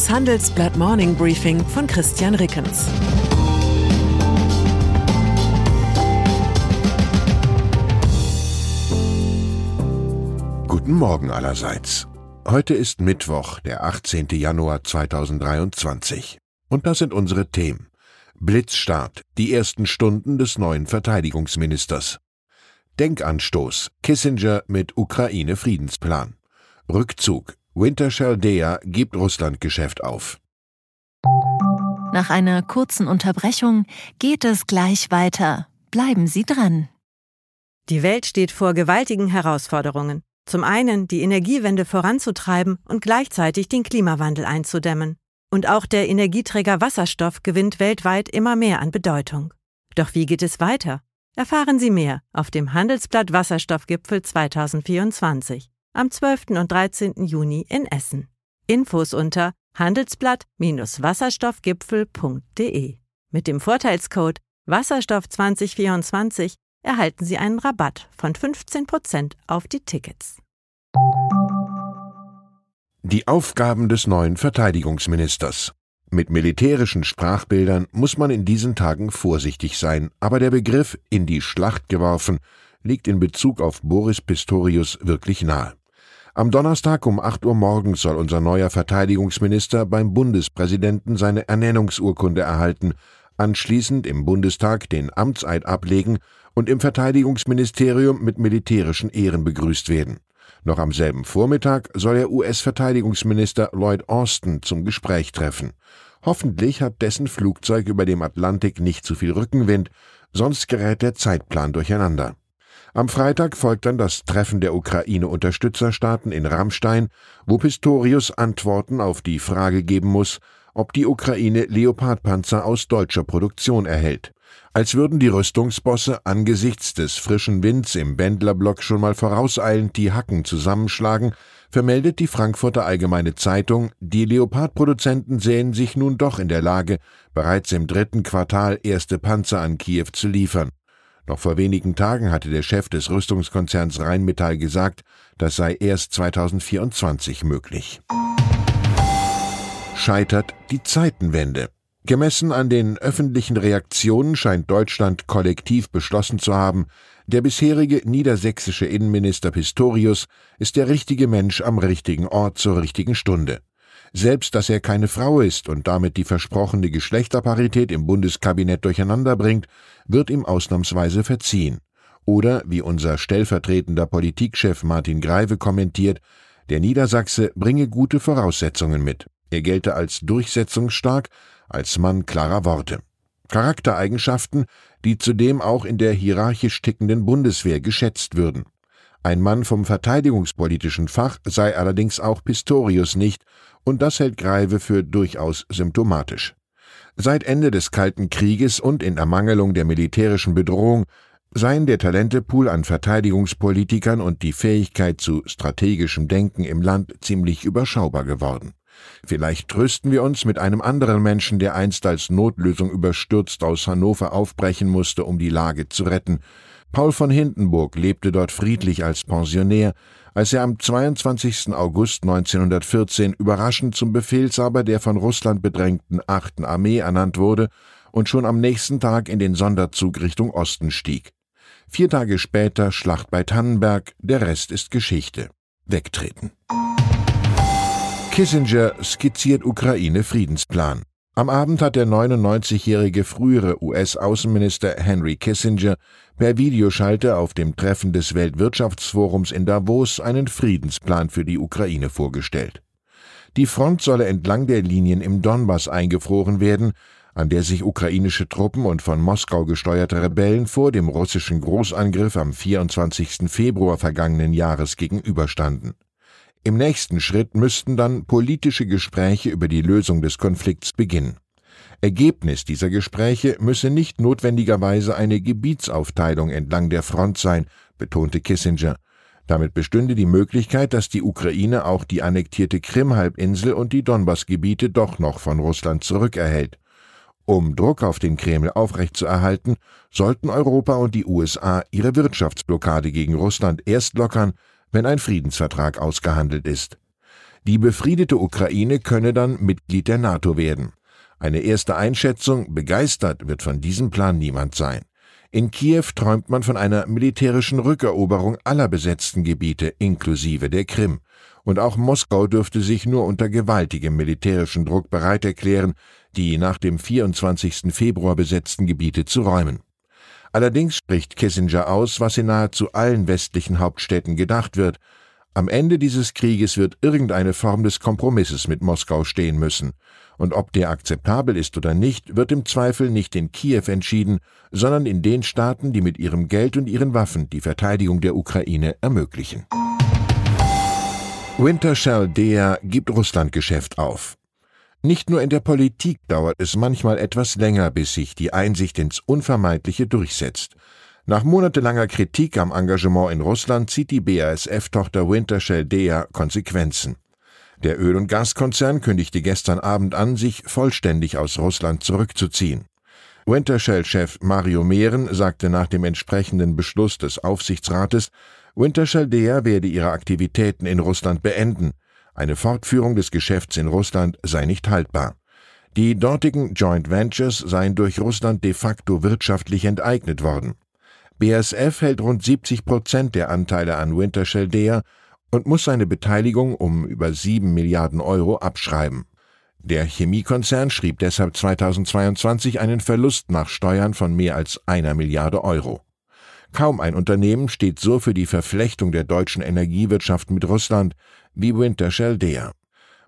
Das Handelsblatt Morning Briefing von Christian Rickens. Guten Morgen allerseits. Heute ist Mittwoch, der 18. Januar 2023. Und das sind unsere Themen. Blitzstart, die ersten Stunden des neuen Verteidigungsministers. Denkanstoß, Kissinger mit Ukraine-Friedensplan. Rückzug, Winter Shaldea gibt Russlandgeschäft auf. Nach einer kurzen Unterbrechung geht es gleich weiter. Bleiben Sie dran. Die Welt steht vor gewaltigen Herausforderungen. Zum einen die Energiewende voranzutreiben und gleichzeitig den Klimawandel einzudämmen. Und auch der Energieträger Wasserstoff gewinnt weltweit immer mehr an Bedeutung. Doch wie geht es weiter? Erfahren Sie mehr auf dem Handelsblatt Wasserstoffgipfel 2024 am 12. und 13. Juni in Essen. Infos unter handelsblatt-wasserstoffgipfel.de. Mit dem Vorteilscode Wasserstoff 2024 erhalten Sie einen Rabatt von 15% auf die Tickets. Die Aufgaben des neuen Verteidigungsministers. Mit militärischen Sprachbildern muss man in diesen Tagen vorsichtig sein, aber der Begriff in die Schlacht geworfen liegt in Bezug auf Boris Pistorius wirklich nahe. Am Donnerstag um 8 Uhr morgens soll unser neuer Verteidigungsminister beim Bundespräsidenten seine Ernennungsurkunde erhalten, anschließend im Bundestag den Amtseid ablegen und im Verteidigungsministerium mit militärischen Ehren begrüßt werden. Noch am selben Vormittag soll er US-Verteidigungsminister Lloyd Austin zum Gespräch treffen. Hoffentlich hat dessen Flugzeug über dem Atlantik nicht zu viel Rückenwind, sonst gerät der Zeitplan durcheinander. Am Freitag folgt dann das Treffen der Ukraine-Unterstützerstaaten in Rammstein, wo Pistorius Antworten auf die Frage geben muss, ob die Ukraine Leopardpanzer aus deutscher Produktion erhält. Als würden die Rüstungsbosse angesichts des frischen Winds im Bändlerblock schon mal vorauseilend die Hacken zusammenschlagen, vermeldet die Frankfurter Allgemeine Zeitung, die Leopardproduzenten sähen sich nun doch in der Lage, bereits im dritten Quartal erste Panzer an Kiew zu liefern. Noch vor wenigen Tagen hatte der Chef des Rüstungskonzerns Rheinmetall gesagt, das sei erst 2024 möglich. Scheitert die Zeitenwende. Gemessen an den öffentlichen Reaktionen scheint Deutschland kollektiv beschlossen zu haben, der bisherige niedersächsische Innenminister Pistorius ist der richtige Mensch am richtigen Ort zur richtigen Stunde. Selbst dass er keine Frau ist und damit die versprochene Geschlechterparität im Bundeskabinett durcheinander bringt, wird ihm ausnahmsweise verziehen. Oder, wie unser stellvertretender Politikchef Martin Greive kommentiert, der Niedersachse bringe gute Voraussetzungen mit. Er gelte als durchsetzungsstark, als Mann klarer Worte. Charaktereigenschaften, die zudem auch in der hierarchisch tickenden Bundeswehr geschätzt würden. Ein Mann vom verteidigungspolitischen Fach sei allerdings auch Pistorius nicht, und das hält Greive für durchaus symptomatisch. Seit Ende des Kalten Krieges und in Ermangelung der militärischen Bedrohung seien der Talentepool an Verteidigungspolitikern und die Fähigkeit zu strategischem Denken im Land ziemlich überschaubar geworden. Vielleicht trösten wir uns mit einem anderen Menschen, der einst als Notlösung überstürzt aus Hannover aufbrechen musste, um die Lage zu retten, Paul von Hindenburg lebte dort friedlich als Pensionär, als er am 22. August 1914 überraschend zum Befehlshaber der von Russland bedrängten 8. Armee ernannt wurde und schon am nächsten Tag in den Sonderzug Richtung Osten stieg. Vier Tage später Schlacht bei Tannenberg, der Rest ist Geschichte. Wegtreten. Kissinger skizziert Ukraine-Friedensplan. Am Abend hat der 99-jährige frühere US-Außenminister Henry Kissinger per Videoschalte auf dem Treffen des Weltwirtschaftsforums in Davos einen Friedensplan für die Ukraine vorgestellt. Die Front solle entlang der Linien im Donbass eingefroren werden, an der sich ukrainische Truppen und von Moskau gesteuerte Rebellen vor dem russischen Großangriff am 24. Februar vergangenen Jahres gegenüberstanden. Im nächsten Schritt müssten dann politische Gespräche über die Lösung des Konflikts beginnen. Ergebnis dieser Gespräche müsse nicht notwendigerweise eine Gebietsaufteilung entlang der Front sein, betonte Kissinger. Damit bestünde die Möglichkeit, dass die Ukraine auch die annektierte Krim-Halbinsel und die Donbass-Gebiete doch noch von Russland zurückerhält. Um Druck auf den Kreml aufrechtzuerhalten, sollten Europa und die USA ihre Wirtschaftsblockade gegen Russland erst lockern, wenn ein Friedensvertrag ausgehandelt ist. Die befriedete Ukraine könne dann Mitglied der NATO werden. Eine erste Einschätzung, begeistert wird von diesem Plan niemand sein. In Kiew träumt man von einer militärischen Rückeroberung aller besetzten Gebiete inklusive der Krim. Und auch Moskau dürfte sich nur unter gewaltigem militärischen Druck bereit erklären, die nach dem 24. Februar besetzten Gebiete zu räumen. Allerdings spricht Kissinger aus, was in nahezu allen westlichen Hauptstädten gedacht wird. Am Ende dieses Krieges wird irgendeine Form des Kompromisses mit Moskau stehen müssen. Und ob der akzeptabel ist oder nicht, wird im Zweifel nicht in Kiew entschieden, sondern in den Staaten, die mit ihrem Geld und ihren Waffen die Verteidigung der Ukraine ermöglichen. Wintershell Dea gibt Russlandgeschäft auf. Nicht nur in der Politik dauert es manchmal etwas länger, bis sich die Einsicht ins Unvermeidliche durchsetzt. Nach monatelanger Kritik am Engagement in Russland zieht die BASF-Tochter Wintershell Dea Konsequenzen. Der Öl- und Gaskonzern kündigte gestern Abend an, sich vollständig aus Russland zurückzuziehen. Wintershell-Chef Mario Mehren sagte nach dem entsprechenden Beschluss des Aufsichtsrates, Wintershell Dea werde ihre Aktivitäten in Russland beenden. Eine Fortführung des Geschäfts in Russland sei nicht haltbar. Die dortigen Joint Ventures seien durch Russland de facto wirtschaftlich enteignet worden. BASF hält rund 70 Prozent der Anteile an Wintershell Dea und muss seine Beteiligung um über 7 Milliarden Euro abschreiben. Der Chemiekonzern schrieb deshalb 2022 einen Verlust nach Steuern von mehr als einer Milliarde Euro. Kaum ein Unternehmen steht so für die Verflechtung der deutschen Energiewirtschaft mit Russland wie Wintershell Dea.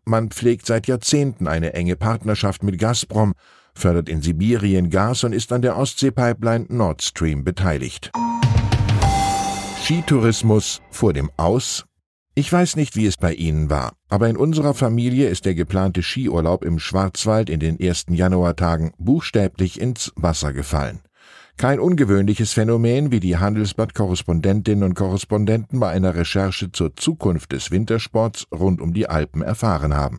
Man pflegt seit Jahrzehnten eine enge Partnerschaft mit Gazprom, fördert in Sibirien Gas und ist an der Ostseepipeline Nord Stream beteiligt. Skitourismus vor dem Aus? Ich weiß nicht, wie es bei Ihnen war, aber in unserer Familie ist der geplante Skiurlaub im Schwarzwald in den ersten Januartagen buchstäblich ins Wasser gefallen. Kein ungewöhnliches Phänomen, wie die Handelsblatt-Korrespondentinnen und Korrespondenten bei einer Recherche zur Zukunft des Wintersports rund um die Alpen erfahren haben.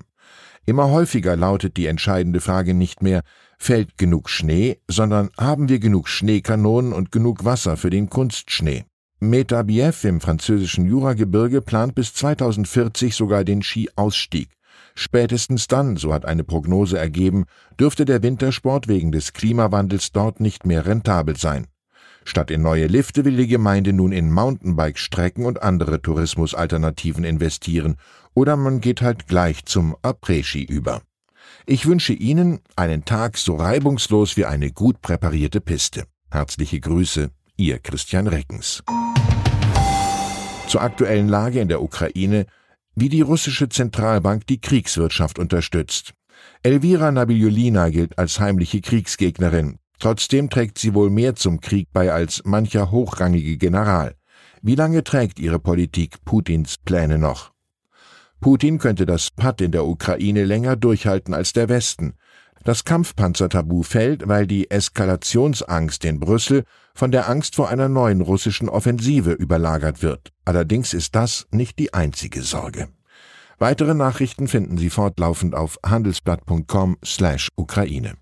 Immer häufiger lautet die entscheidende Frage nicht mehr, fällt genug Schnee, sondern haben wir genug Schneekanonen und genug Wasser für den Kunstschnee? Metabiev im französischen Juragebirge plant bis 2040 sogar den Skiausstieg. Spätestens dann, so hat eine Prognose ergeben, dürfte der Wintersport wegen des Klimawandels dort nicht mehr rentabel sein. Statt in neue Lifte will die Gemeinde nun in Mountainbike-Strecken und andere Tourismusalternativen investieren, oder man geht halt gleich zum Après-Ski über. Ich wünsche Ihnen einen Tag so reibungslos wie eine gut präparierte Piste. Herzliche Grüße, Ihr Christian Reckens. Zur aktuellen Lage in der Ukraine wie die russische Zentralbank die Kriegswirtschaft unterstützt. Elvira Nabiulina gilt als heimliche Kriegsgegnerin. Trotzdem trägt sie wohl mehr zum Krieg bei als mancher hochrangige General. Wie lange trägt ihre Politik Putins Pläne noch? Putin könnte das Patt in der Ukraine länger durchhalten als der Westen. Das Kampfpanzertabu fällt, weil die Eskalationsangst in Brüssel von der Angst vor einer neuen russischen Offensive überlagert wird. Allerdings ist das nicht die einzige Sorge. Weitere Nachrichten finden Sie fortlaufend auf handelsblatt.com/Ukraine.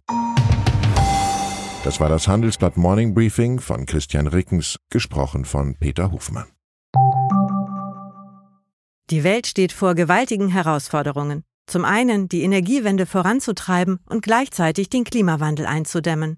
Das war das Handelsblatt Morning Briefing von Christian Rickens, gesprochen von Peter Hofmann. Die Welt steht vor gewaltigen Herausforderungen. Zum einen die Energiewende voranzutreiben und gleichzeitig den Klimawandel einzudämmen.